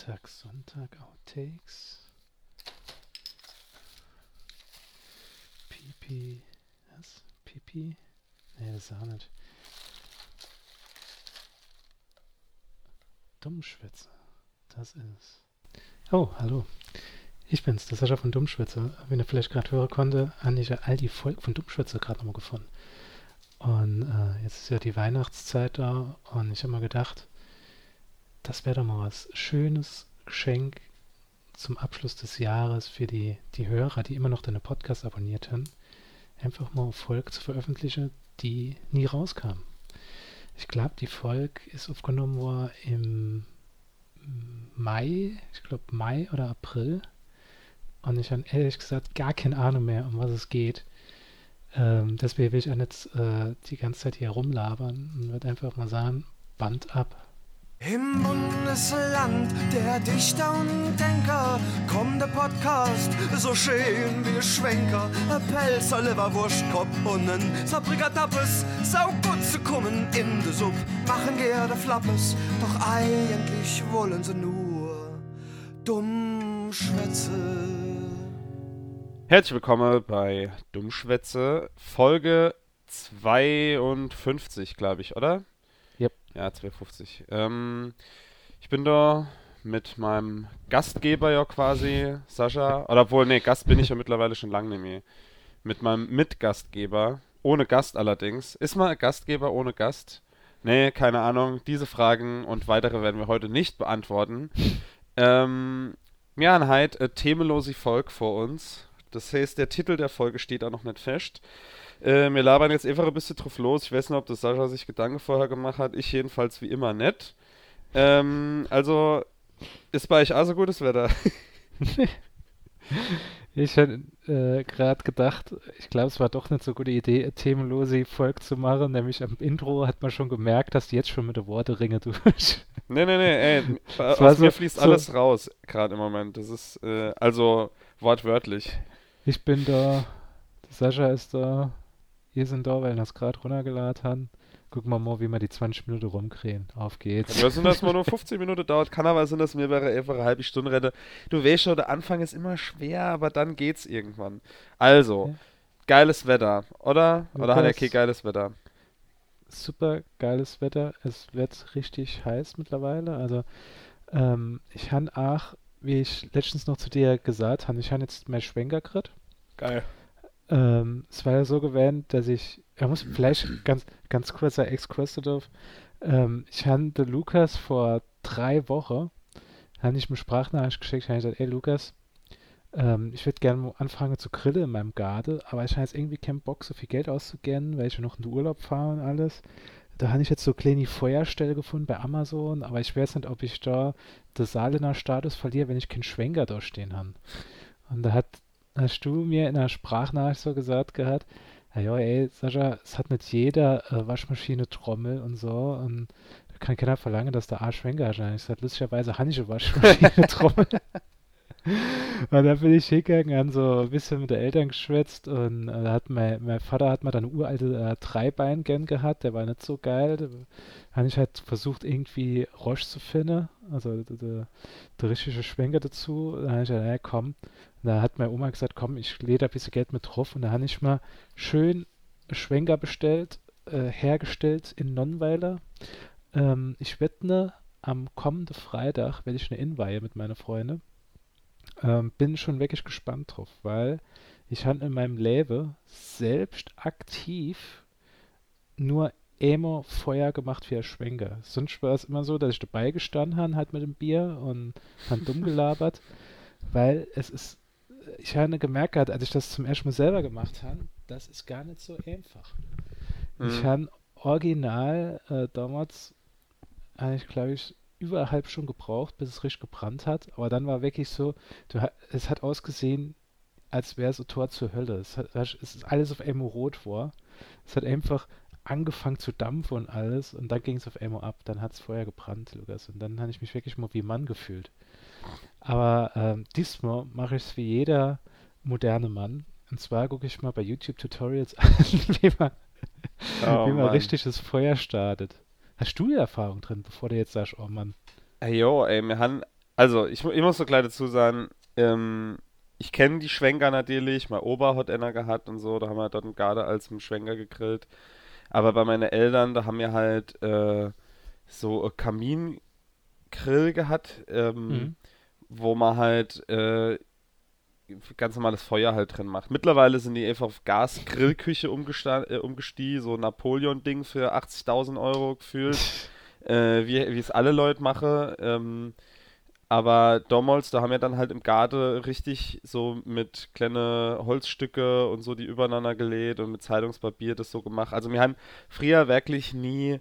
Sonntag, Sonntag, Outtakes. Pipi. Was? Pipi? Nee, das ist auch nicht. Dummschwätze. Das ist. Oh, hallo. Ich bin's, der Sascha von Dummschwätze. Wie ihr vielleicht gerade hören konnte, habe ich ja all die Folgen von Dummschwätze gerade nochmal gefunden. Und äh, jetzt ist ja die Weihnachtszeit da und ich habe mal gedacht, das wäre doch mal was schönes Geschenk zum Abschluss des Jahres für die, die Hörer, die immer noch deine Podcast abonniert haben, einfach mal Folge zu veröffentlichen, die nie rauskam. Ich glaube, die Folge ist aufgenommen worden im Mai, ich glaube Mai oder April. Und ich habe ehrlich gesagt gar keine Ahnung mehr, um was es geht. Ähm, deswegen will ich nicht äh, die ganze Zeit hier rumlabern und würde einfach mal sagen, Band ab. Im Bundesland der Dichter und Denker kommt der Podcast so schön wie Schwenker. Pelzer, und ein Sabrikatappes. Sau gut zu kommen in de Sub, machen gerne Flappes. Doch eigentlich wollen sie nur dumm schwätze. Herzlich willkommen bei Dummschwätze, Folge 52, glaube ich, oder? Ja, 250. Ähm, ich bin da mit meinem Gastgeber ja quasi, Sascha. Oder obwohl, nee, Gast bin ich ja mittlerweile schon lange nicht mehr. Mit meinem Mitgastgeber, ohne Gast allerdings. Ist mal Gastgeber ohne Gast? Nee, keine Ahnung. Diese Fragen und weitere werden wir heute nicht beantworten. Ähm, ja, ein halt, themenlose Volk vor uns. Das heißt, der Titel der Folge steht auch noch nicht fest. Äh, wir labern jetzt einfach ein bisschen drauf los. Ich weiß nicht, ob das Sascha sich Gedanken vorher gemacht hat. Ich jedenfalls wie immer nicht. Ähm, also, ist bei euch auch so gutes Wetter? ich hätte äh, gerade gedacht, ich glaube, es war doch nicht so eine gute Idee, themenlose Folge zu machen. Nämlich am Intro hat man schon gemerkt, dass die jetzt schon mit den Worte ringe durch. Nee, nee, nee, ey, aus so, mir fließt so alles raus, gerade im Moment. Das ist, äh, also wortwörtlich. Ich bin da, Sascha ist da, wir sind da, weil wir das gerade runtergeladen haben. Gucken wir mal, wie wir die 20 Minuten rumkriegen. Auf geht's. Ja, sind das mal nur 15 Minuten dauert, kann aber sein, dass mir wäre einfach eine halbe Stunde rede. Du weißt schon, der Anfang ist immer schwer, aber dann geht's irgendwann. Also, ja. geiles Wetter, oder? Lukas, oder hat er kein geiles Wetter? Super geiles Wetter. Es wird richtig heiß mittlerweile. Also, ähm, ich habe auch, wie ich letztens noch zu dir gesagt habe, ich habe jetzt mehr Schwenker gekriegt. Geil. Ähm, es war ja so gewählt, dass ich, er muss vielleicht ganz, ganz kurzer Exkurs darauf. Ähm, ich hatte Lukas vor drei Wochen, habe ich mir Sprachnachricht geschickt, habe ich gesagt, ey Lukas, ähm, ich würde gerne anfangen zu grillen in meinem Garten, aber ich habe jetzt irgendwie keinen Bock, so viel Geld auszugeben, weil ich noch in den Urlaub fahre und alles. Da habe ich jetzt so kleine Feuerstelle gefunden bei Amazon, aber ich weiß nicht, ob ich da das Saalener Status verliere, wenn ich keinen Schwenker da stehen habe. Und da hat hast du mir in einer Sprachnachricht so gesagt gehabt, ja, ey, Sascha, es hat nicht jeder äh, Waschmaschine Trommel und so und da kann keiner verlangen, dass der Arsch Schwenker hat. Ich sag, lustigerweise habe ich eine Waschmaschine Trommel. und dann bin ich hingegangen, haben so ein bisschen mit den Eltern geschwätzt und äh, hat mein, mein Vater hat mal dann eine uralte äh, Dreibein gern gehabt, der war nicht so geil. Da habe ich halt versucht, irgendwie Roche zu finden, also der, der richtige Schwenker dazu. Da habe ich gesagt, ja komm. Da hat meine Oma gesagt, komm, ich lege da ein bisschen Geld mit drauf und da habe ich mal schön Schwenker bestellt, äh, hergestellt in Nonnweiler. Ähm, ich werde ne, am kommenden Freitag werde ich eine Inweihe mit meiner Freundin. Ähm, bin schon wirklich gespannt drauf, weil ich habe in meinem Leben selbst aktiv nur immer Feuer gemacht für Schwenker. Sonst war es immer so, dass ich dabei gestanden habe, halt mit dem Bier und dann dumm gelabert, weil es ist, ich habe gemerkt, als ich das zum ersten Mal selber gemacht habe, das ist gar nicht so einfach. Mhm. Ich habe original äh, damals, ich glaube ich, über eine halbe Stunde gebraucht, bis es richtig gebrannt hat. Aber dann war wirklich so, du, es hat ausgesehen, als wäre es ein Tor zur Hölle. Es, hat, es ist alles auf einmal rot vor. Es hat einfach angefangen zu dampfen und alles. Und dann ging es auf einmal ab. Dann hat es vorher gebrannt, Lukas. Und dann habe ich mich wirklich mal wie Mann gefühlt. Aber ähm, diesmal mache ich es wie jeder moderne Mann. Und zwar gucke ich mal bei YouTube Tutorials an, wie man, oh, wie man richtiges Feuer startet. Hast du die Erfahrung drin, bevor du jetzt sagst, oh Mann? Hey, jo, ey, wir haben, also ich, ich muss so gleich dazu sagen, ähm, ich kenne die Schwenker natürlich, mein Opa hat einer gehabt und so, da haben wir dort gerade als im Schwenker gegrillt. Aber bei meinen Eltern, da haben wir halt äh, so Kamingrill gehabt, ähm, Mhm. Wo man halt äh, ganz normales Feuer halt drin macht. Mittlerweile sind die einfach auf Gas-Grillküche äh, umgestiegen, so Napoleon-Ding für 80.000 Euro gefühlt, äh, wie, wie es alle Leute machen. Ähm, aber damals, da haben wir dann halt im Garten richtig so mit kleine Holzstücke und so die übereinander gelegt und mit Zeitungspapier das so gemacht. Also wir haben früher wirklich nie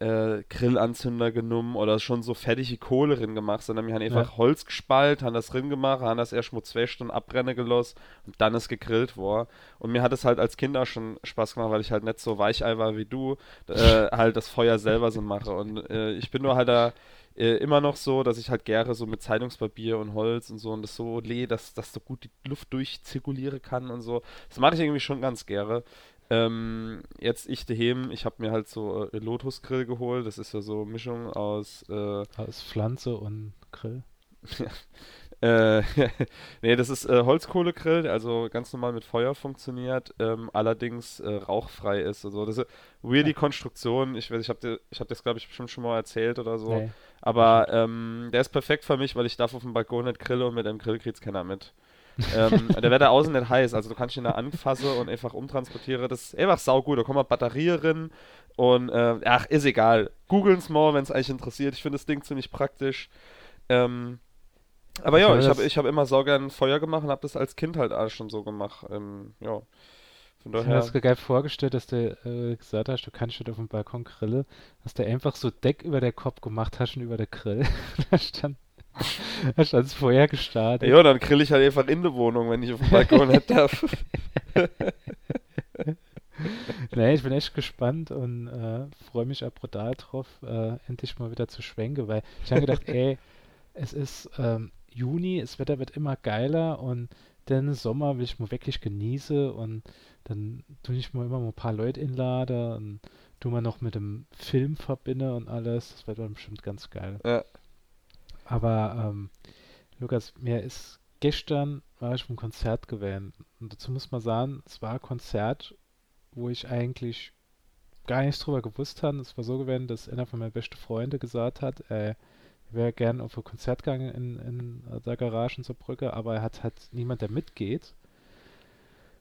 äh, Grillanzünder genommen oder schon so fertige Kohle drin gemacht, sondern wir haben einfach Ja. Holz gespalt, haben das drin gemacht, haben das erst mal zwei Stunden abbrennen gelassen und dann ist gegrillt war. Und mir hat es halt als Kind auch schon Spaß gemacht, weil ich halt nicht so Weichei war wie du, äh, halt das Feuer selber so mache. Und äh, ich bin nur halt da äh, immer noch so, dass ich halt gerne so mit Zeitungspapier und Holz und so und das so leh, dass, dass so gut die Luft durchzirkulieren kann und so. Das mache ich irgendwie schon ganz gerne. Ähm, jetzt ich daheim, ich habe mir halt so äh, Lotus Grill geholt. Das ist ja so Mischung aus äh, Aus Pflanze und Grill. äh, nee, das ist äh, Holzkohlegrill, der also ganz normal mit Feuer funktioniert, ähm, allerdings äh, rauchfrei ist. Also das ist eine weirde Konstruktion. Ich weiß, ich habe ich habe das glaube ich bestimmt schon mal erzählt oder so. Nee. Aber ähm, der ist perfekt für mich, weil ich darf auf dem Balkon nicht grillen und mit einem Grill kriegt's keiner mit. Ähm, der wird da außen nicht heiß, also du kannst ihn da anfassen und einfach umtransportieren. Das ist einfach saugut. Da kommen Batterie rein und äh, ach, ist egal. Googlen's mal, wenn es euch interessiert. Ich finde das Ding ziemlich praktisch. Ähm, aber ja, ich habe ich hab immer sau gern Feuer gemacht und habe das als Kind halt auch schon so gemacht. Ähm, ja. Von Ich habe mir daher. das geil vorgestellt, dass du äh, gesagt hast, du kannst nicht auf dem Balkon grillen, dass du einfach so Deck über der Kopf gemacht hast und über der Grill. da stand, da stand das Feuer gestartet. Ja, dann grill ich halt einfach in der Wohnung, wenn ich auf dem Balkon nicht darf. Nee, ich bin echt gespannt und äh, freue mich auch brutal drauf, äh, endlich mal wieder zu schwenken, weil ich habe gedacht, ey, es ist ähm, Juni, das Wetter wird immer geiler und den Sommer will ich mal wirklich genießen und dann tue ich mal immer mal ein paar Leute inladen und tu mal noch mit dem Film verbinde und alles. Das wird dann bestimmt ganz geil. Ja. Aber ähm, Lukas, mir ist gestern war ich beim Konzert gewesen und dazu muss man sagen, es war ein Konzert, wo ich eigentlich gar nichts drüber gewusst habe. Es war so gewesen, dass einer von meinen besten Freunden gesagt hat, äh, er wäre gern auf ein Konzert gegangen in, in der Garage in Saarbrücke, aber er hat halt niemand, der mitgeht.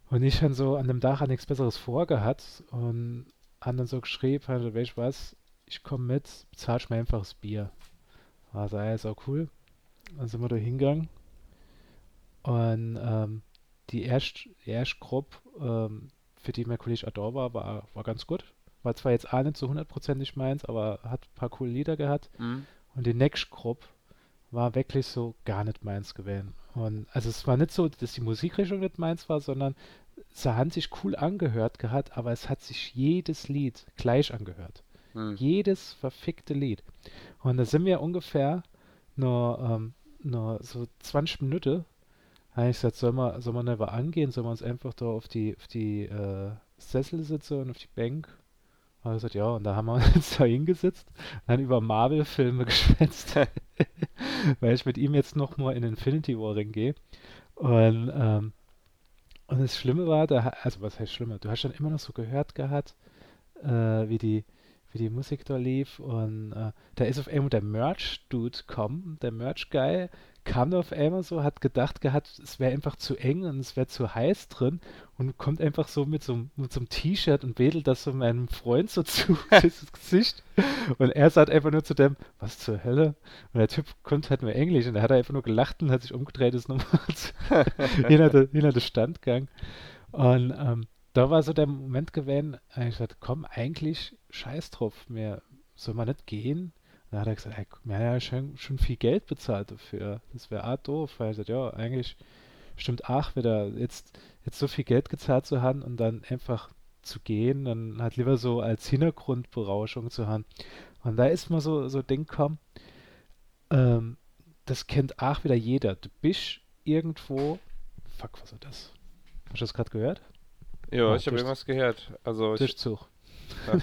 Und ich dann so an dem Tag an nichts Besseres vorgehabt und haben dann so geschrieben, halt, weißt du was, ich komme mit, bezahlst mir einfach das Bier. War so, ja, ist auch cool. Dann sind wir da hingegangen. Und ähm, die erste, erste Gruppe, ähm, für die mein Kollege Ador war, war, war ganz gut. War zwar jetzt auch nicht so hundertprozentig meins, aber hat ein paar coole Lieder gehabt. Mhm. Und die nächste Gruppe war wirklich so gar nicht meins gewesen. Und also es war nicht so, dass die Musikrichtung nicht meins war, sondern sie haben sich cool angehört gehabt, aber es hat sich jedes Lied gleich angehört. Mhm. Jedes verfickte Lied. Und da sind wir ungefähr nur, ähm, nur so 20 Minuten. Da habe ich gesagt, soll man, soll man einfach angehen, soll man uns einfach da auf die, auf die äh, Sessel sitzen und auf die Bank? Und er gesagt, ja, und da haben wir uns da hingesetzt und dann über Marvel-Filme geschwätzt, weil ich mit ihm jetzt noch mal in Infinity War gehe. Und, ähm, und das Schlimme war, da, also was heißt Schlimme? Du hast dann immer noch so gehört gehabt, äh, wie die, wie die Musik da lief und äh, da ist auf einmal der Merch-Dude kommen, der Merch-Guy kam da auf einmal so, hat gedacht gehabt, es wäre einfach zu eng und es wäre zu heiß drin und kommt einfach so mit so, mit so einem T-Shirt und wedelt das so meinem Freund so zu ins Gesicht und er sagt einfach nur zu dem, was zur Hölle? Und der Typ kommt halt nur Englisch und er hat einfach nur gelacht und hat sich umgedreht, ist nochmal hinter, hinter der Stand gegangen und ähm, da war so der Moment gewesen, ich gesagt, komm, eigentlich scheiß drauf, mir soll man nicht gehen. Dann hat er gesagt, ey, wir haben ja schon, schon viel Geld bezahlt dafür. Das wäre auch doof. Weil er sagt, ja, eigentlich stimmt auch wieder, jetzt, jetzt so viel Geld gezahlt zu haben und dann einfach zu gehen, dann halt lieber so als Hintergrundberauschung zu haben. Und da ist mal so, so Ding gekommen, ähm, das kennt auch wieder jeder. Du bist irgendwo, fuck, was ist das? Hast du das gerade gehört? Ja, ich habe irgendwas gehört. Also Durchzug. Ja.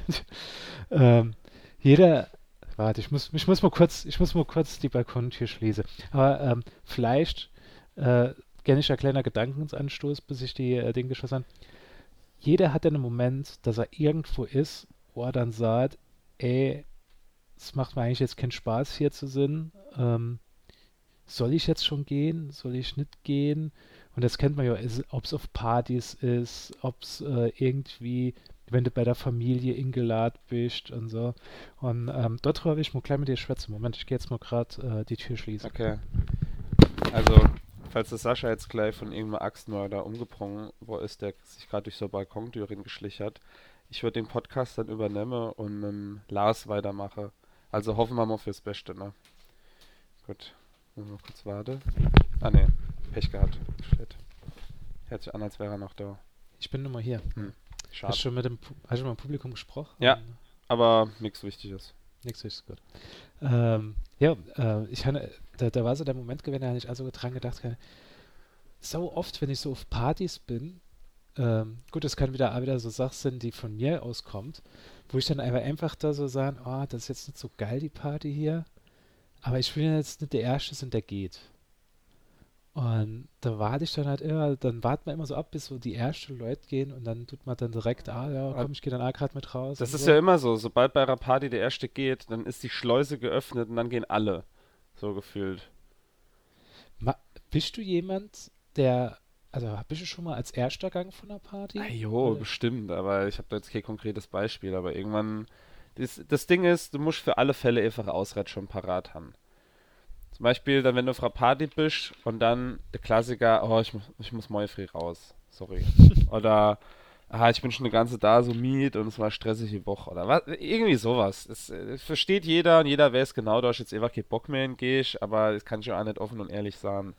ähm, jeder Warte, ich muss, ich muss mal kurz, ich muss mal kurz die Balkontür schließen. Aber ähm, vielleicht äh, gerne ich ein kleiner Gedankensanstoß, bis ich die äh, Dinge geschossen habe. Jeder hat einen Moment, dass er irgendwo ist, wo er dann sagt, ey, es macht mir eigentlich jetzt keinen Spaß hier zu sein. Ähm, soll ich jetzt schon gehen? Soll ich nicht gehen? Und das kennt man ja, ob es auf Partys ist, ob es äh, irgendwie, wenn du bei der Familie eingeladen bist und so. Und ähm, dort habe ich mal klein mit dir schwätzen. Moment, ich gehe jetzt mal gerade äh, die Tür schließen. Okay. Also, falls der Sascha jetzt gleich von irgendeinem Axtmörder umgeprungen wo ist, der sich gerade durch so Balkontüren geschlichen hat, ich würde den Podcast dann übernehmen und mit Lars weitermache. Also hoffen wir mal fürs Beste, ne? Gut. Mal kurz warten. Ah ne, Pech gehabt. Shit. Hört sich an, als wäre er noch da. Ich bin nur mal hier. Hm. Schade. Hast du schon mit dem, hast du mit dem Publikum gesprochen? Ja. Aber nichts Wichtiges. Nichts Wichtiges, gut. Ähm, ja, äh, ich hatte, da, da war so der Moment gewesen, da habe ich also dran gedacht, so oft, wenn ich so auf Partys bin, ähm, gut, das kann wieder, wieder so Sachen sind, die von mir auskommt, wo ich dann einfach, da so sagen, oh, das ist jetzt nicht so geil, die Party hier, aber ich bin jetzt nicht der Erste und der geht. Und da warte ich dann halt immer, dann wartet man immer so ab, bis so die ersten Leute gehen und dann tut man dann direkt, ah ja, komm, ich gehe dann auch gerade mit raus. Das ist so. ja immer so, sobald bei einer Party der Erste geht, dann ist die Schleuse geöffnet und dann gehen alle. So gefühlt. Ma bist du jemand, der, also bist du schon mal als Erster Gang von einer Party? Ah, jo, bestimmt, aber ich habe da jetzt kein konkretes Beispiel, aber irgendwann, das, das Ding ist, du musst für alle Fälle einfach Ausrät schon parat haben. Zum Beispiel, dann wenn du auf einer Party bist und dann der Klassiker, oh, ich, ich muss morgen früh raus. Sorry. Oder, aha, ich bin schon eine ganze da so miet und es war eine stressige Woche. Oder was, irgendwie sowas. Das, das versteht jeder und jeder weiß genau, da hast jetzt einfach keinen Bock mehr hingehst, aber das kann ich auch nicht offen und ehrlich sagen.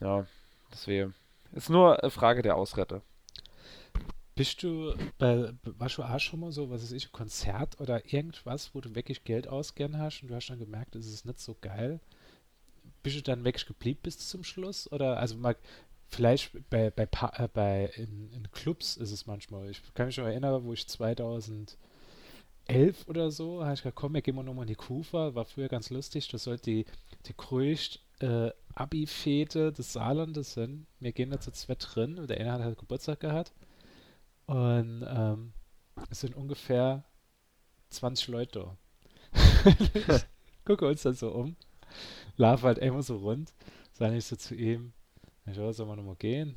Ja, deswegen. Ist nur eine Frage der Ausrette. Bist du bei, warst du auch schon mal so, was ist ich, Konzert oder irgendwas, wo du wirklich Geld ausgern hast und du hast dann gemerkt, es ist nicht so geil? Bist du dann wirklich geblieben bis zum Schluss? Oder, also mal, vielleicht bei, bei, äh, bei in, in, Clubs ist es manchmal. Ich kann mich noch erinnern, wo ich 2011 oder so, habe ich gesagt, komm, wir gehen mal nochmal in die Kufa, war früher ganz lustig, das sollte die, die größte äh, Abi-Fete des Saarlandes sein. Wir gehen da zu zweit drin, der eine hat halt Geburtstag gehabt. Und ähm, es sind ungefähr 20 Leute da. gucke uns dann so um, laufe halt immer so rund, sage ich so zu ihm, ja, soll man nochmal gehen?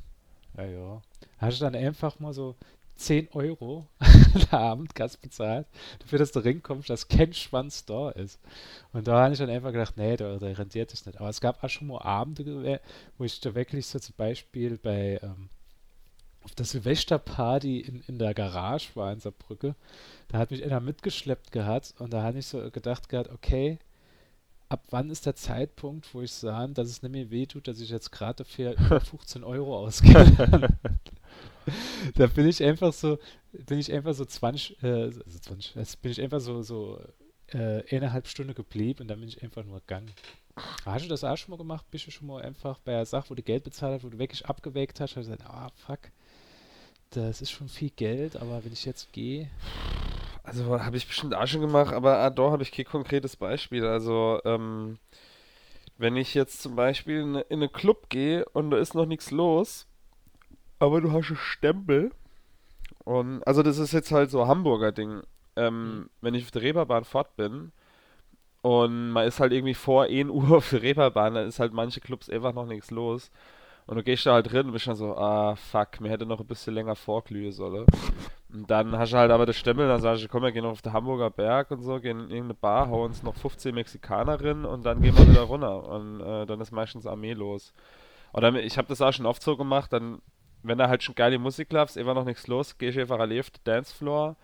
Ja, ja. Hast du dann einfach mal so 10 Euro der Abendgast bezahlt, dafür, dass du reinkommst, dass kein Schwanz da ist. Und da habe ich dann einfach gedacht, nee, da, da rentiert es nicht. Aber es gab auch schon mal Abende, wo ich da wirklich so zum Beispiel bei ähm, auf der Silvesterparty in, in der Garage war in Saarbrücke. Da hat mich einer mitgeschleppt gehabt und da habe ich so gedacht gehabt, okay, ab wann ist der Zeitpunkt, wo ich sage, dass es nicht mehr wehtut, dass ich jetzt gerade für über 15 Euro ausgebe. da bin ich einfach so, bin ich einfach so 20, äh, also 20, jetzt bin ich einfach so, so äh, eineinhalb Stunden geblieben und dann bin ich einfach nur gegangen. Hast du das auch schon mal gemacht? Bist du schon mal einfach bei der Sache, wo du Geld bezahlt hast, wo du wirklich abgewägt hast, hast du gesagt, ah, fuck, das ist schon viel Geld, aber wenn ich jetzt gehe. Also habe ich bestimmt auch schon gemacht, aber ah, da habe ich kein konkretes Beispiel. Also, ähm, wenn ich jetzt zum Beispiel in, in einen Club gehe und da ist noch nichts los, aber du hast einen Stempel. Und, also das ist jetzt halt so Hamburger Ding. Ähm, mhm. Wenn ich auf der Reeperbahn fort bin und man ist halt irgendwie vor 1 Uhr für Reeperbahn, dann ist halt manche Clubs einfach noch nichts los. Und du gehst da halt drin und bist dann so, ah, fuck, mir hätte noch ein bisschen länger vorglühen sollen. Und dann hast du halt aber das Stempel, dann sagst du, komm, wir gehen noch auf den Hamburger Berg und so, gehen in irgendeine Bar, hauen uns noch 15 Mexikanerinnen und dann gehen wir wieder runter. Und äh, dann ist meistens Armee los. Oder ich habe das auch schon oft so gemacht, dann, wenn da halt schon geile Musik läuft, immer noch nichts los, gehst du einfach alle auf den Dancefloor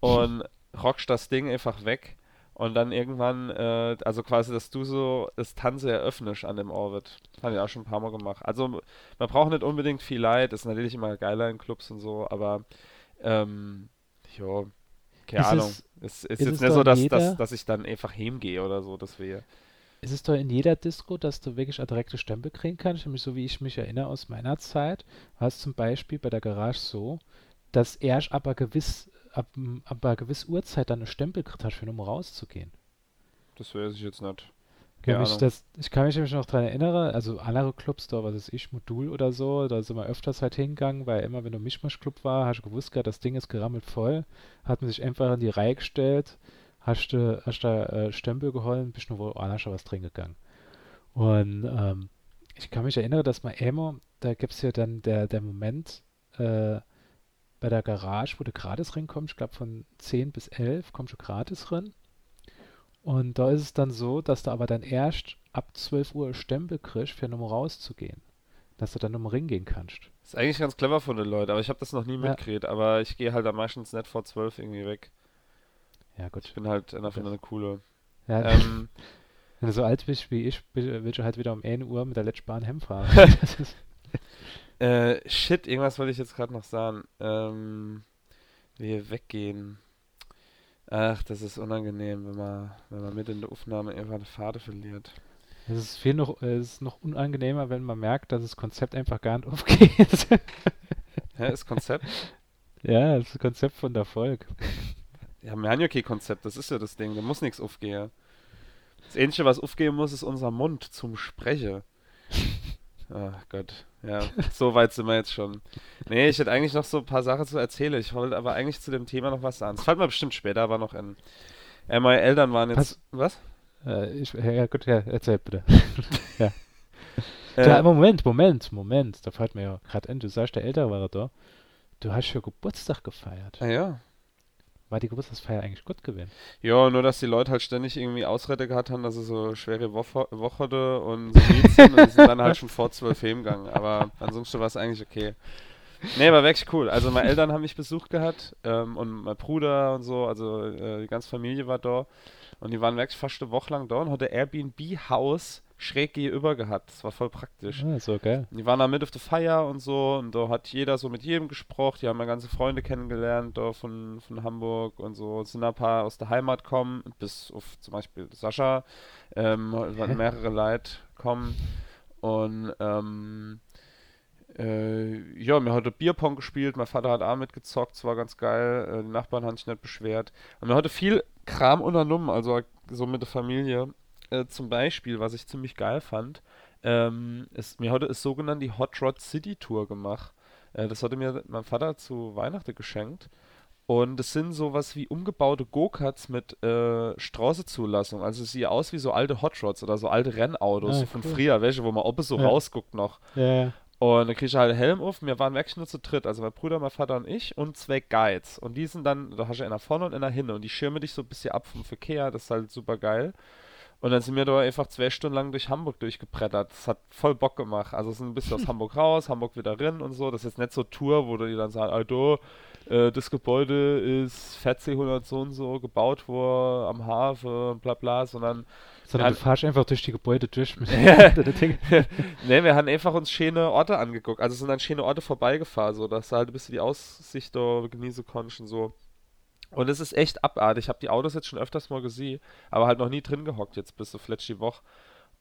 und rockst das Ding einfach weg. Und dann irgendwann, äh, also quasi, dass du so das Tanze eröffnest an dem Orbit. Habe ich auch schon ein paar Mal gemacht. Also man braucht nicht unbedingt viel Leid, ist natürlich immer geiler in Clubs und so, aber ähm, jo, keine ist Ahnung. Es, es ist, ist jetzt nicht so, dass, dass, dass ich dann einfach heimgehe oder so, dass wir. Ist es doch in jeder Disco, dass du wirklich eine direkte Stempel kriegen kannst? Nämlich so wie ich mich erinnere aus meiner Zeit, war es zum Beispiel bei der Garage so, dass erst aber gewiss ab, ab einer gewissen Uhrzeit dann eine Stempel gekriegt hast, für um rauszugehen. Das weiß ich jetzt nicht. Mich Ahnung. das, ich kann mich nämlich noch daran erinnern, also andere Clubs, da was ist ich, Modul oder so, da sind wir öfters halt hingegangen, weil immer wenn du Mischmasch-Club war, hast du gewusst, gehabt, das Ding ist gerammelt voll, hat man sich einfach in die Reihe gestellt, hast du hast da äh, Stempel geholt, bist nur woanders schon was drin gegangen. Und ähm, ich kann mich erinnern, dass man immer, da gibt es ja dann der, der Moment äh, bei der Garage, wo du gratis reinkommst, ich glaube von 10 bis 11 kommst du gratis rein. Und da ist es dann so, dass du aber dann erst ab 12 Uhr Stempel kriegst, für nochmal rauszugehen. Dass du dann nochmal ringehen kannst. Ist eigentlich ganz clever von den Leuten, aber ich habe das noch nie Ja. mitgekriegt. Aber ich gehe halt dann meistens nicht vor 12 irgendwie weg. Ja, Ich gut. bin halt einer von eine coole. Ja, ähm, wenn du so alt bist wie ich, willst du halt wieder um 1 Uhr mit der Letztbahn heimfahren. Das ist, äh, shit, irgendwas wollte ich jetzt gerade noch sagen. Ähm, wir weggehen. Ach, das ist unangenehm, wenn man, wenn man mit in der Aufnahme irgendwann eine Fade verliert. es ist viel noch, äh, es ist noch unangenehmer, wenn man merkt, dass das Konzept einfach gar nicht aufgeht. Hä, ist Konzept? ja, das Konzept von der Folge. Ja, wir haben ja kein Konzept, das ist ja das Ding, da muss nichts aufgehen. Das Einzige, was aufgehen muss, ist unser Mund zum Sprechen. Ach Gott, ja, so weit sind wir jetzt schon. Nee, ich hätte eigentlich noch so ein paar Sachen zu erzählen. Ich wollte aber eigentlich zu dem Thema noch was sagen. Das fällt mir bestimmt später, aber noch in. Äh, meine Eltern waren jetzt. Was? Äh, ich, ja, gut, ja, erzähl bitte. Äh, Ja, aber Moment, Moment, Moment. Da fällt mir ja gerade ein, du sagst, der Ältere war da. Du hast ja Geburtstag gefeiert. ah, ja. War die Geburtstagsfeier eigentlich gut gewesen? Ja, nur dass die Leute halt ständig irgendwie Ausrede gehabt haben, dass sie so schwere Woche, Woche und so sind und sind dann halt schon vor zwölf heimgegangen. Aber ansonsten war es eigentlich okay. Nee, war wirklich cool. Also meine Eltern haben mich besucht gehabt ähm, und mein Bruder und so, also äh, die ganze Familie war da. Und die waren wirklich fast eine Woche lang da und hatte Airbnb-Haus schräg gegenüber gehabt. Das war voll praktisch. Ah, so geil. Die waren da mit auf der Feier und so und da hat jeder so mit jedem gesprochen. Die haben meine ganze Freunde kennengelernt da von, von Hamburg und so. Es sind ein paar aus der Heimat kommen, bis auf zum Beispiel Sascha. Ähm, mehrere Leute kommen und ähm, äh, ja, wir haben heute Bierpong gespielt. Mein Vater hat auch mitgezockt, es war ganz geil. Äh, die Nachbarn haben sich nicht beschwert. Und wir haben heute viel Kram unternommen, also so mit der Familie. Äh, zum Beispiel, was ich ziemlich geil fand, ähm, ist, mir heute ist sogenannt die Hot Rod City Tour gemacht. Äh, das hatte mir mein Vater zu Weihnachten geschenkt. Und es sind sowas wie umgebaute Go-Karts mit äh, Straßenzulassung. Also es sieht aus wie so alte Hot Rods oder so alte Rennautos Ah, so von cool. früher, welche, wo man oben so Ja. rausguckt noch. Ja. Und dann krieg ich halt einen Helm auf. Wir waren wirklich nur zu dritt. Also mein Bruder, mein Vater und ich und zwei Guides. Und die sind dann, da hast du einer vorne und einer hinten. Und die schirmen dich so ein bisschen ab vom Verkehr. Das ist halt super geil. Und dann sind wir da einfach zwei Stunden lang durch Hamburg durchgebrettert. Das hat voll Bock gemacht. Also es sind ein bisschen aus Hamburg raus, Hamburg wieder rein und so. Das ist jetzt nicht so Tour, wo du dir dann sagst, Alter, äh, das Gebäude ist 1400 so und so gebaut worden am Hafen und bla bla, sondern Sondern Ja, du fahrst einfach durch die Gebäude durch ne, wir haben einfach uns schöne Orte angeguckt. Also sind dann schöne Orte vorbeigefahren, so dass du halt ein bisschen die Aussicht da genießen konntest und so. Und es ist echt abartig. Ich habe die Autos jetzt schon öfters mal gesehen, aber halt noch nie drin gehockt jetzt bis so fletsch die Woche.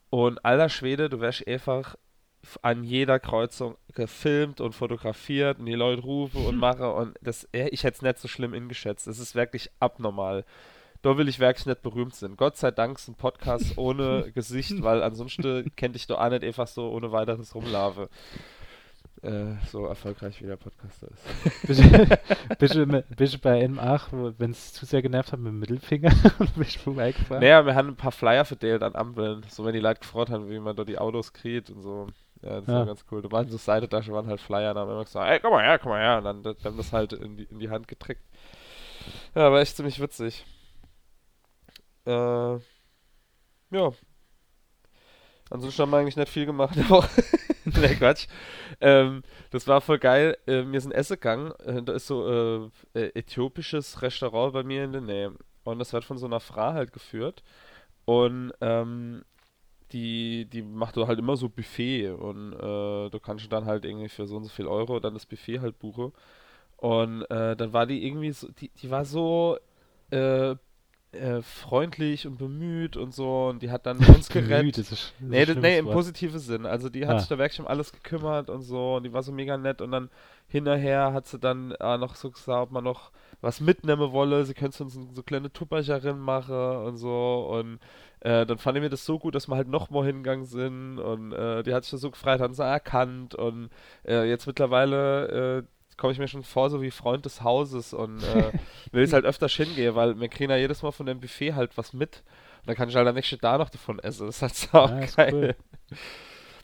Und alter Schwede, du wärst einfach an jeder Kreuzung gefilmt und fotografiert und die Leute rufen und mache und das, ich hätte es nicht so schlimm ingeschätzt. Es ist wirklich abnormal. Da will ich wirklich nicht berühmt sein. Gott sei Dank ist ein Podcast ohne Gesicht, weil ansonsten kennt ich doch auch nicht einfach so ohne weiteres rumlaufe. Äh, so erfolgreich wie der Podcaster ist. Bist bei M8, wenn es zu sehr genervt hat, mit dem Mittelfinger und bist du vorbeigefahren? Naja, wir haben ein paar Flyer verteilt an Ampeln, so wenn die Leute gefreut haben, wie man da die Autos kriegt und so. Ja, das Ja. war ganz cool. Da waren so Seitetasche, waren halt Flyer, da haben wir immer gesagt, ey, komm mal her, komm mal her. Und dann, dann haben das halt in die, in die Hand getrickt. Ja, war echt ziemlich witzig. Äh, ja. Ansonsten haben wir eigentlich nicht viel gemacht. Nee, Quatsch. Ähm, das war voll geil. Äh, wir sind essen gegangen. Äh, da ist so äh, äh, äthiopisches Restaurant bei mir in der Nähe. Und das wird von so einer Frau halt geführt. Und ähm, die, die macht halt immer so Buffet. Und äh, du kannst dann halt irgendwie für so und so viel Euro dann das Buffet halt buchen. Und dann war die irgendwie so, die, die war so äh, freundlich und bemüht und so. Und die hat dann uns gerettet. ist, ist Nee, das, nee, im positiven Sinn. Also die hat Ah. sich da wirklich um alles gekümmert und so und die war so mega nett und dann hinterher hat sie dann äh, noch so gesagt, ob man noch was mitnehmen wolle. Sie können uns so kleine Tuppercherin machen und so. Und äh, dann fand ich mir das so gut, dass wir halt noch mal hingegangen sind. Und äh, die hat sich so gefreut, haben sie erkannt. Und äh, jetzt mittlerweile äh, komme ich mir schon vor, so wie Freund des Hauses und äh, will es halt öfters hingehen, weil wir kriegen ja jedes Mal von dem Buffet halt was mit. Und dann kann ich halt am nächsten da noch davon essen. Das ist halt so ja, geil. Cool.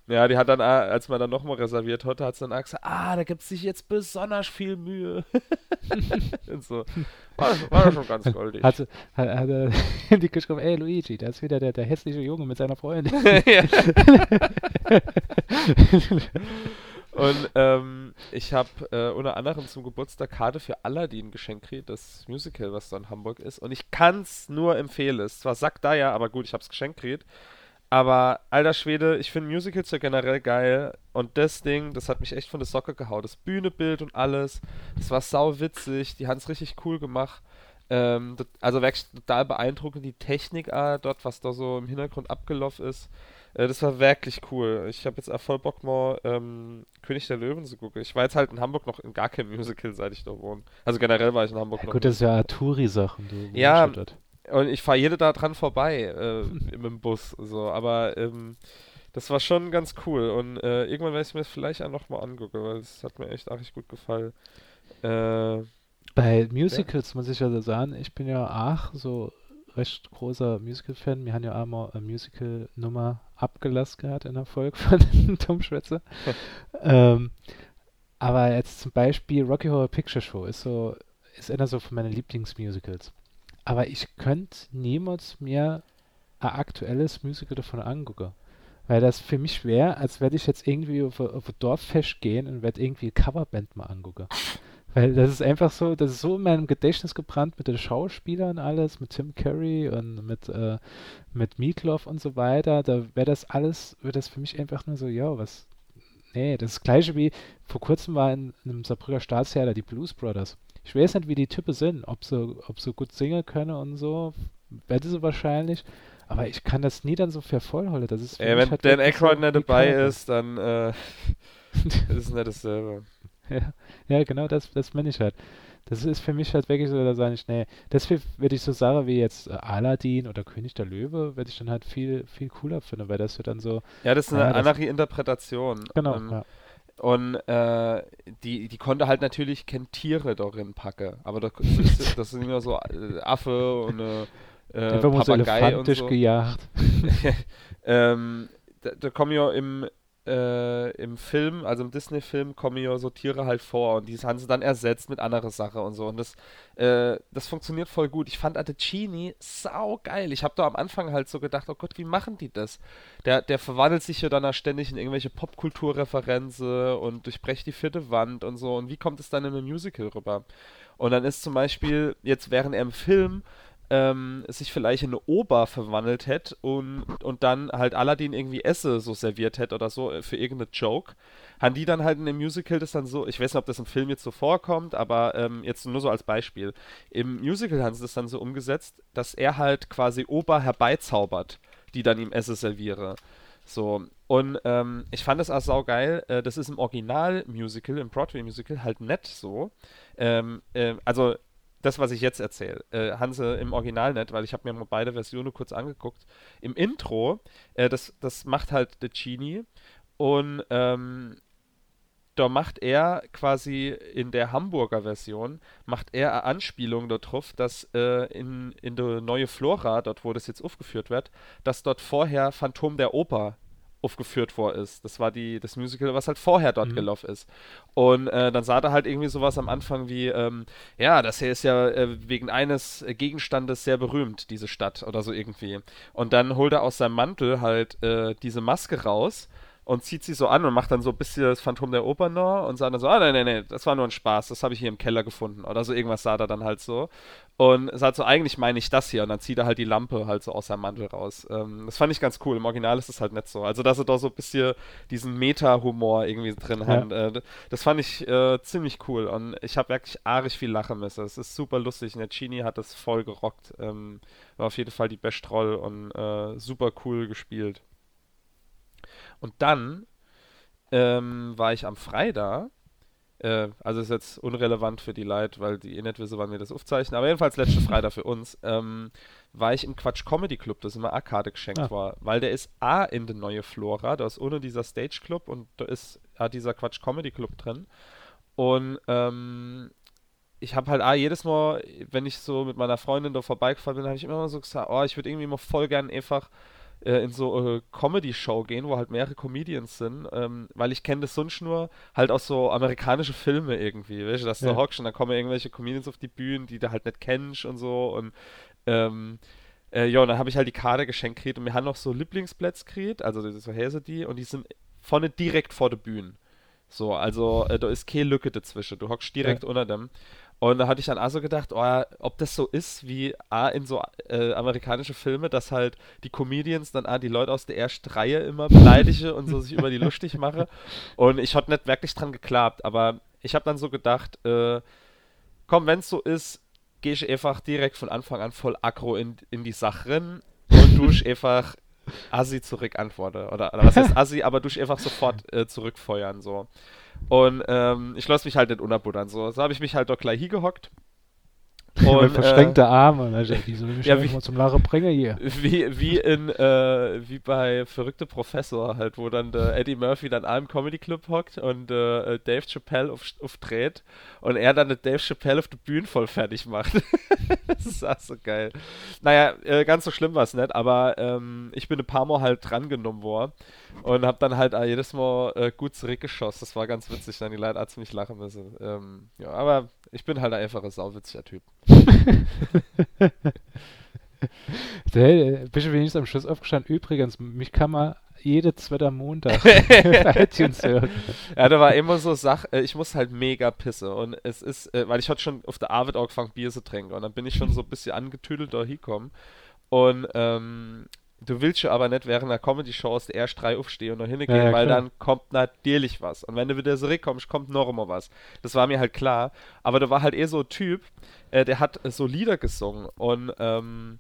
Ja, die hat dann, äh, als man dann nochmal reserviert hatte, hat sie dann auch gesagt, ah, da gibt es sich jetzt besonders viel Mühe. und so. War, war schon ganz goldig. Hat, hat, hat er die geschrieben, ey Luigi, da ist wieder der, der hässliche Junge mit seiner Freundin. Und ähm, ich habe äh, unter anderem zum Geburtstag Karte für Aladdin geschenkt gekriegt, das Musical, was da in Hamburg ist. Und ich kann es nur empfehlen. Es zwar sagt da ja, aber gut, ich habe es geschenkt gekriegt. Aber alter Schwede, ich finde Musicals ja generell geil. Und das Ding, das hat mich echt von der Socke gehauen. Das Bühnebild und alles. Das war sau witzig. Die haben es richtig cool gemacht. Ähm, also wirklich total beeindruckend. Die Technik äh, dort, was da so im Hintergrund abgelaufen ist. Äh, das war wirklich cool. Ich habe jetzt auch voll Bock mal ähm, König der Löwen zu gucken. Ich war jetzt halt in Hamburg noch in gar keinem Musical, seit ich da wohne. Also generell war ich in Hamburg ja, noch. Gut, das ist ja Touri-Sachen. Ja, und ich fahre jede da dran vorbei äh, mit dem Bus. So, aber ähm, das war schon ganz cool. Und äh, irgendwann werde ich mir das vielleicht auch nochmal angucken, weil es hat mir echt richtig gut gefallen. Äh, Bei Musicals ja. muss ich ja sagen, ich bin ja auch so recht großer Musical-Fan. Wir haben ja auch mal eine Musical-Nummer abgelassen gehabt in der Folge von Tom Schwätzer. ähm, aber jetzt zum Beispiel Rocky Horror Picture Show ist so, ist einer so von meinen Lieblingsmusicals. Aber ich könnte niemals mir ein aktuelles Musical davon angucken. Weil das für mich wäre, als werde ich jetzt irgendwie auf, auf ein Dorffest gehen und werde irgendwie Coverband mal angucken. Weil das ist einfach so, das ist so in meinem Gedächtnis gebrannt mit den Schauspielern alles, mit Tim Curry und mit, äh, mit Meatloaf und so weiter. Da wäre das alles, wäre das für mich einfach nur so, ja, was. Nee, das, ist das gleiche wie vor kurzem war in, in einem Saarbrücker Staatstheater die Blues Brothers. Ich weiß nicht, wie die Typen sind, ob sie, ob sie gut singen können und so. Werde sie wahrscheinlich. Aber ich kann das nie dann so vervollholen. Das ist Ey, wenn halt Dan Aykroyd nicht dabei ist, dann äh, ist es nicht dasselbe. Ja, ja genau das, das meine ich halt. Das ist für mich halt wirklich so, da sage ich, nee, deswegen würde ich so sagen, wie jetzt äh, Aladdin oder König der Löwe, würde ich dann halt viel, viel cooler finden, weil das wird dann so. Ja, das ist eine ja, andere Interpretation. Genau. Ähm, ja. Und äh, die, die konnte halt natürlich kein Tiere darin packen. Aber das, das, sind immer so äh, Affe und äh, äh Papagei und so. gejagt. ähm, da, da kommen ja im, äh, im Film, also im Disney-Film, kommen ja so Tiere halt vor und die haben sie dann ersetzt mit anderer Sache und so. Und das, äh, das funktioniert voll gut. Ich fand Attecini sau geil. Ich habe da am Anfang halt so gedacht, oh Gott, wie machen die das? Der, der verwandelt sich ja dann auch ständig in irgendwelche Popkulturreferenzen und durchbrecht die vierte Wand und so. Und wie kommt es dann in einem Musical rüber? Und dann ist zum Beispiel, jetzt während er im Film ähm, sich vielleicht in eine Ober verwandelt hätte und, und dann halt Aladdin irgendwie Esse so serviert hätte oder so äh, für irgendeine Joke, haben die dann halt in dem Musical das dann so, ich weiß nicht, ob das im Film jetzt so vorkommt, aber ähm, jetzt nur so als Beispiel. Im Musical haben sie das dann so umgesetzt, dass er halt quasi Ober herbeizaubert, die dann ihm Esse serviere. So, und ähm, ich fand das auch saugeil. Äh, das ist im Original-Musical, im Broadway-Musical halt nett so. Ähm, äh, also das, was ich jetzt erzähle, äh, Hanse im Original nicht, weil ich habe mir mal beide Versionen kurz angeguckt. Im Intro, äh, das, das macht halt der Genie und ähm, da macht er quasi in der Hamburger Version, macht er eine Anspielung darauf, dass äh, in, in der neue Flora, dort wo das jetzt aufgeführt wird, dass dort vorher Phantom der Oper aufgeführt worden ist. Das war die, das Musical, was halt vorher dort mhm. gelaufen ist. Und äh, dann sah er halt irgendwie sowas am Anfang wie, ähm, ja, das hier ist ja äh, wegen eines Gegenstandes sehr berühmt, diese Stadt oder so irgendwie. Und dann holt er aus seinem Mantel halt äh, diese Maske raus und zieht sie so an und macht dann so ein bisschen das Phantom der Oper noch und sagt dann so, ah, nein, nein, nein, das war nur ein Spaß, das habe ich hier im Keller gefunden oder so irgendwas sah er dann halt so und sagt so, eigentlich meine ich das hier und dann zieht er halt die Lampe halt so aus seinem Mantel raus. Ähm, das fand ich ganz cool, im Original ist es halt nicht so. Also, dass er da so ein bisschen diesen Meta-Humor irgendwie drin ja. hat, äh, das fand ich äh, ziemlich cool und ich habe wirklich arg viel lachen müssen. Es ist super lustig, Netchini hat das voll gerockt, ähm, war auf jeden Fall die Best Roll und äh, super cool gespielt. Und dann ähm, war ich am Freitag äh, also ist jetzt unrelevant für die Leute, weil die eh nicht wissen, wann wir das aufzeichnen, aber jedenfalls letzte Freitag für uns, ähm, war ich im Quatsch Comedy Club, das immer Arcade geschenkt Ah. war, weil der ist A in der neue Flora, da ist ohne dieser Stage Club und da ist A dieser Quatsch Comedy Club drin und ähm, ich habe halt A, jedes Mal, wenn ich so mit meiner Freundin da vorbeigefahren bin, habe ich immer so gesagt, oh, ich würde irgendwie mal voll gern einfach äh, in so äh, Comedy-Show gehen, wo halt mehrere Comedians sind, ähm, weil ich kenne das sonst nur halt aus so amerikanische Filme irgendwie, weißt du, dass du Ja. da hockst und dann kommen irgendwelche Comedians auf die Bühnen, die du halt nicht kennst und so und ähm, äh, ja, und dann habe ich halt die Karte geschenkt gekriegt und wir haben noch so Lieblingsplätze gekriegt, also so Häse die und die sind vorne direkt vor der Bühne. So, also äh, da ist keine Lücke dazwischen, du hockst direkt unter dem. Und da hatte ich dann auch so gedacht, oh, ob das so ist wie A, in so äh, amerikanische Filme, dass halt die Comedians dann A, die Leute aus der ersten Reihe immer beleidige und so sich über die lustig mache. Und ich hatte nicht wirklich dran geklappt, aber ich habe dann so gedacht, äh, komm, wenn es so ist, gehe ich einfach direkt von Anfang an voll aggro in, in die Sache rein und durch einfach Assi zurück antworte. Oder, oder was heißt Assi, aber durch einfach sofort äh, zurückfeuern, so. Und ähm, ich lasse mich halt nicht unterbuttern, so. So habe ich mich halt doch gleich hingehockt. mit Und, äh, verschränkte Arme. Und dann, wie soll ich mich ja, wie- mal zum Lachen bringen hier? wie, wie in, äh, wie bei Verrückte Professor halt, wo dann der Eddie Murphy dann am Comedy Club hockt und äh, Dave Chappelle auf, aufdreht und er dann Dave Chappelle auf der Bühne voll fertig macht. das ist auch so geil. Naja, äh, ganz so schlimm war es nicht, aber ähm, ich bin ein paar Mal halt drangenommen worden und hab dann halt auch jedes Mal äh, gut zurückgeschossen. Das war ganz witzig, dann die Leute auch ziemlich lachen müssen. Ähm, ja, aber ich bin halt ein sauwitziger Typ. Der, bist du wenigstens am Schluss aufgestanden? Übrigens, mich kann man jede zweite Montag auf iTunes hören. Ja, da war immer so Sach, äh, ich muss halt mega pisse und es ist, äh, weil ich hatte schon auf der Arbeit angefangen Bier zu trinken und dann bin ich schon so ein bisschen angetüdelt da hinkommen und ähm, du willst ja aber nicht während einer Comedy-Show aus der erst drei aufstehen und noch hingehen, Ja, ja, weil dann kommt natürlich was und wenn du wieder zurückkommst, kommt noch immer was. Das war mir halt klar, aber da war halt eher so ein Typ, äh, der hat so Lieder gesungen und ähm,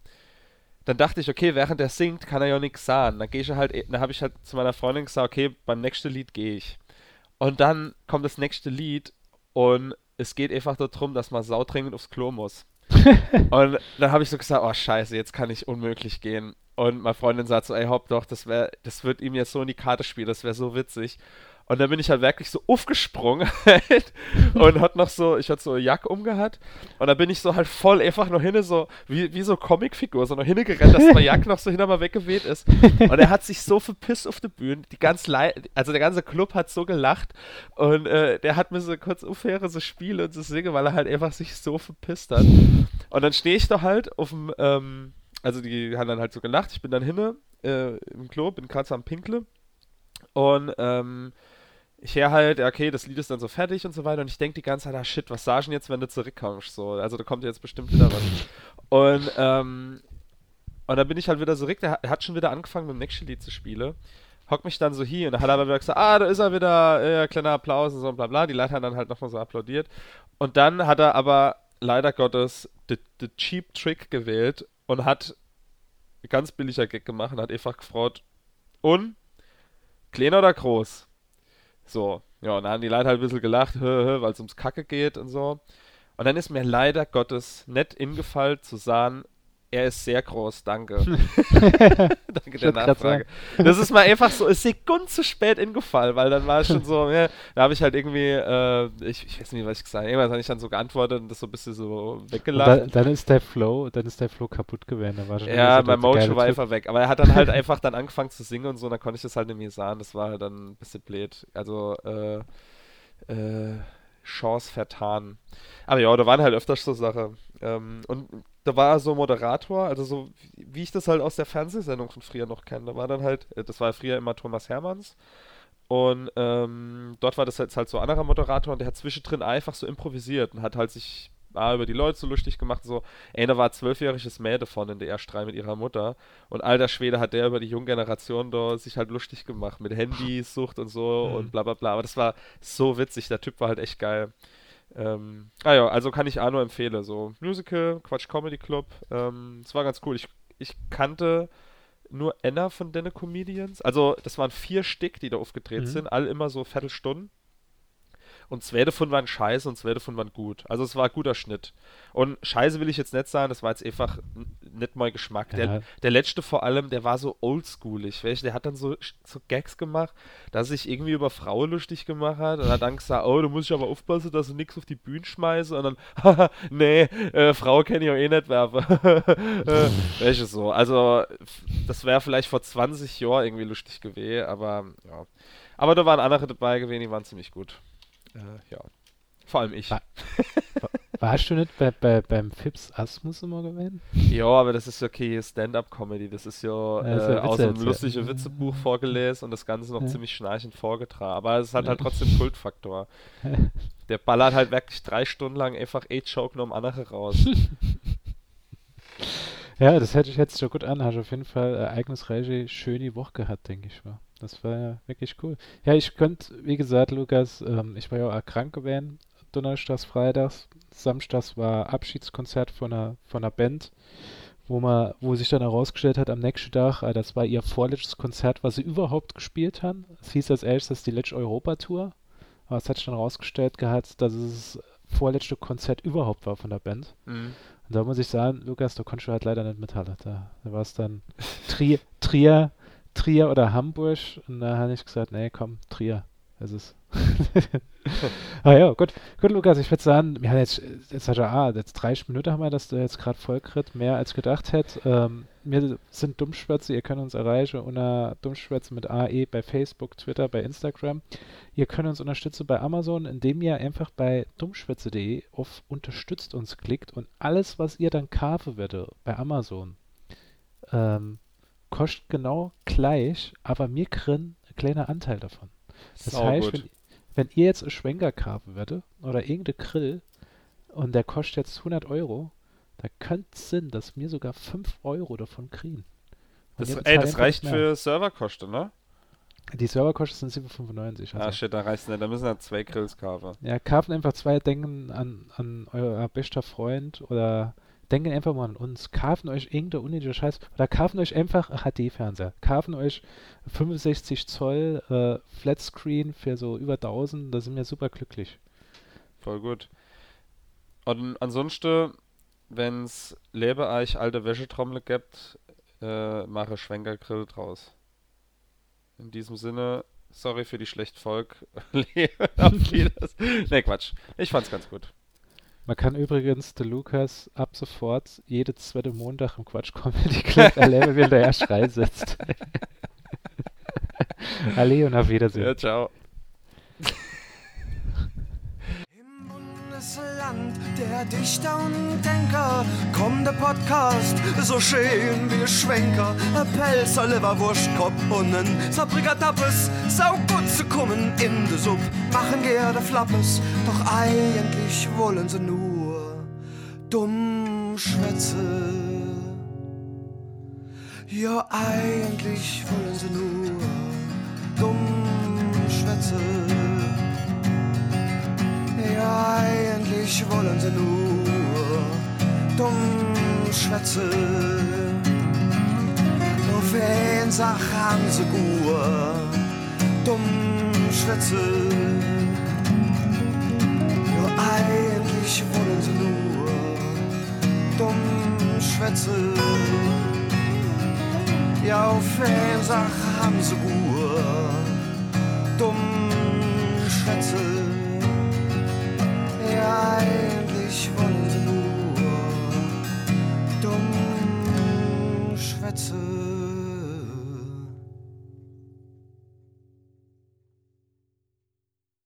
dann dachte ich, okay, während er singt, kann er ja nichts sagen. Dann gehe ich halt, dann habe ich halt zu meiner Freundin gesagt, okay, beim nächsten Lied gehe ich. Und dann kommt das nächste Lied und es geht einfach darum, dass man saudringend aufs Klo muss. und dann habe ich so gesagt, oh scheiße, jetzt kann ich unmöglich gehen. Und meine Freundin sagt so, ey, hopp doch, das wär, das wird ihm jetzt so in die Karte spielen, das wäre so witzig. Und dann bin ich halt wirklich so aufgesprungen halt, und hat noch so, ich hatte so eine Jacke umgehabt und dann bin ich so halt voll einfach noch hinne, so wie, wie so Comicfigur, so noch hinne gerannt, dass meine Jacke noch so hinter mal weggeweht ist. Und er hat sich so verpisst auf der Bühne, die ganz also der ganze Club hat so gelacht und äh, der hat mir so kurz aufhören, so spielen und so singen, weil er halt einfach sich so verpisst hat. Und dann stehe ich da halt auf dem, ähm, also die haben dann halt so gelacht, ich bin dann hinne äh, im Klo, bin gerade so am Pinkle und ähm, ich höre halt, okay, das Lied ist dann so fertig und so weiter und ich denke die ganze Zeit, ah shit, was sagen jetzt, wenn du zurückkommst? So, also da kommt jetzt bestimmt wieder was. Und, ähm, und dann bin ich halt wieder der, hat- der hat schon wieder angefangen mit dem nächsten Lied zu spielen. Hockt mich dann so hier und dann hat er aber gesagt, ah, da ist er wieder, äh, kleiner Applaus und so und bla bla. Die Leute haben dann halt nochmal so applaudiert. Und dann hat er aber leider Gottes den Cheap Trick gewählt und hat ganz billiger Gag gemacht und hat einfach gefragt, und? Klein oder groß? So, ja, und dann haben die Leute halt ein bisschen gelacht, weil es ums Kacke geht und so. Und dann ist mir leider Gottes nett ingefallen zu sagen, er ist sehr groß, danke. danke der Nachfrage. Das ist mal einfach so eine Sekunde zu spät ingefallen, weil dann war es schon so, ja, da habe ich halt irgendwie, äh, ich, ich weiß nicht, was ich gesagt habe, irgendwas habe ich dann so geantwortet und das so ein bisschen so Und weggelacht. dann, dann ist der Flow, dann ist der Flow kaputt gewesen. Da war schon Ja, mein Mojo war einfach weg. Aber er hat dann halt einfach dann angefangen zu singen und so, dann konnte ich das halt nicht mehr sagen. Das war halt dann ein bisschen blöd. Also, äh, äh, Chance vertan. Aber ja, da waren halt öfters so Sachen. Ähm, und da war so Moderator, also so wie ich das halt aus der Fernsehsendung von früher noch kenne. Da war dann halt, äh, das war früher immer Thomas Hermanns. Und ähm, dort war das jetzt halt so ein anderer Moderator und der hat zwischendrin einfach so improvisiert und hat halt sich ah, über die Leute so lustig gemacht. So, ey, da war ein zwölfjähriges Mädel von in der Erstrei mit ihrer Mutter. Und alter Schwede hat der über die junge Generation da sich halt lustig gemacht mit Handysucht und so Mhm. und bla bla bla. Aber das war so witzig. Der Typ war halt echt geil. Ähm, ah ja, also kann ich auch nur empfehlen. So, Musical, Quatsch Comedy Club. Ähm, das war ganz cool. Ich, ich kannte nur einer von den Comedians. Also, das waren vier Stück, die da aufgetreten Mhm. sind, alle immer so Viertelstunden. Und zwei davon waren scheiße und zwei davon waren gut. Also es war ein guter Schnitt. Und scheiße will ich jetzt nicht sagen, das war jetzt einfach nicht mein Geschmack. Ja. Der, der letzte vor allem, der war so oldschoolig, weißt Der hat dann so, so Gags gemacht, dass sich irgendwie über Frauen lustig gemacht hat und hat dann gesagt, oh, du musst aber aufpassen, dass du nichts auf die Bühne schmeißt und dann, haha, nee, äh, Frau kann ich auch eh nicht werfen. äh, welches so. Also, das wäre vielleicht vor 20 Jahren irgendwie lustig gewesen, aber ja. Aber da waren andere dabei gewesen, die waren ziemlich gut. Äh, ja. Vor allem ich. War, warst du nicht bei, bei, beim Fips Asmus immer gewesen? Ja, aber das ist ja okay Stand-up-Comedy. Das ist ja, äh, aus einem lustigen Witzebuch vorgelesen und das Ganze noch ja. ziemlich schnarchend vorgetragen. Aber es hat halt trotzdem Kultfaktor. Der ballert halt wirklich drei Stunden lang einfach A-Joke nur um andere raus. ja, das hätte ich jetzt schon gut an. Hast auf jeden Fall ereignisreiche, schöne Woche gehabt, denke ich mal. Das war ja wirklich cool. Ja, ich könnte, wie gesagt, Lukas, ähm, ich war ja auch krank gewesen, Donnerstags, Freitags. Samstags war Abschiedskonzert von einer, von einer Band, wo man, wo sich dann herausgestellt hat am nächsten Tag, äh, das war ihr vorletztes Konzert, was sie überhaupt gespielt haben. Es hieß als erstes die letzte Europa-Tour, aber es hat sich dann herausgestellt gehabt, dass es das vorletzte Konzert überhaupt war von der Band. Mhm. Und da muss ich sagen, Lukas, da konntest du halt leider nicht mithalten. Da, da war es dann Trier, Trier Trier oder Hamburg. Und da habe ich gesagt, nee, komm, Trier. Ist. ah ja, gut. Gut, Lukas, ich würde sagen, wir haben jetzt, jetzt, ah, jetzt 30 Minuten haben wir das jetzt gerade vollkriegt, mehr als gedacht hätte. Ähm, wir sind Dummschwätze, ihr könnt uns erreichen unter Dummschwätze mit AE bei Facebook, Twitter, bei Instagram. Ihr könnt uns unterstützen bei Amazon, indem ihr einfach bei dummschwätze.de auf Unterstützt uns klickt und alles, was ihr dann kaufen werdet bei Amazon, ähm, kostet genau gleich, aber wir kriegen einen kleinen Anteil davon. Das Sau heißt, wenn, wenn, ihr jetzt einen Schwenker kaufen würdet oder irgendeinen Grill und der kostet jetzt 100 Euro, da könnte es Sinn, dass wir sogar 5 Euro davon kriegen. Das, ey, das reicht mehr. für Serverkosten, ne? Die Serverkosten sind 7,95. Also. Ah, shit, da reicht es nicht. Da müssen wir zwei Grills kaufen. Ja, kaufen einfach zwei, denken an, an euer bester Freund oder denken einfach mal an uns. Kaufen euch irgendein unnötiger Scheiß. Oder kaufen euch einfach HD-Fernseher. Kaufen euch 65 Zoll äh, Flatscreen für so über 1000. Da sind wir super glücklich. Voll gut. Und ansonsten, wenn es Lebereich alte Wäschetrommel gibt, äh, mache Schwenkergrill draus. In diesem Sinne, sorry für die schlecht Volk. ne, Quatsch. Ich fand's ganz gut. Man kann übrigens der Lukas ab sofort jede zweite Montag im Quatsch Comedy Club erleben, wie der erst Schrei sitzt. Alle und auf Wiedersehen. Ja, ciao. Land der Dichter und Denker. Komm, der Podcast, so schön wie Schwenker. Ein Pelzer, Leberwurstkopf und ein Sabrigatappes. Sau gut zu kommen in de Sub. Machen gerne Flappes, doch eigentlich wollen sie nur dumm schwätze. Ja, eigentlich wollen sie nur dumm schwätze. Ja, eigentlich wollen sie nur dumm schwätze. Nur wen sag haben sie gut dumm schwätze. Ja, eigentlich wollen sie nur dumm schwätze. Ja, auf wen sag haben sie gut dumm eigentlich wollte nur dumm schwätzen.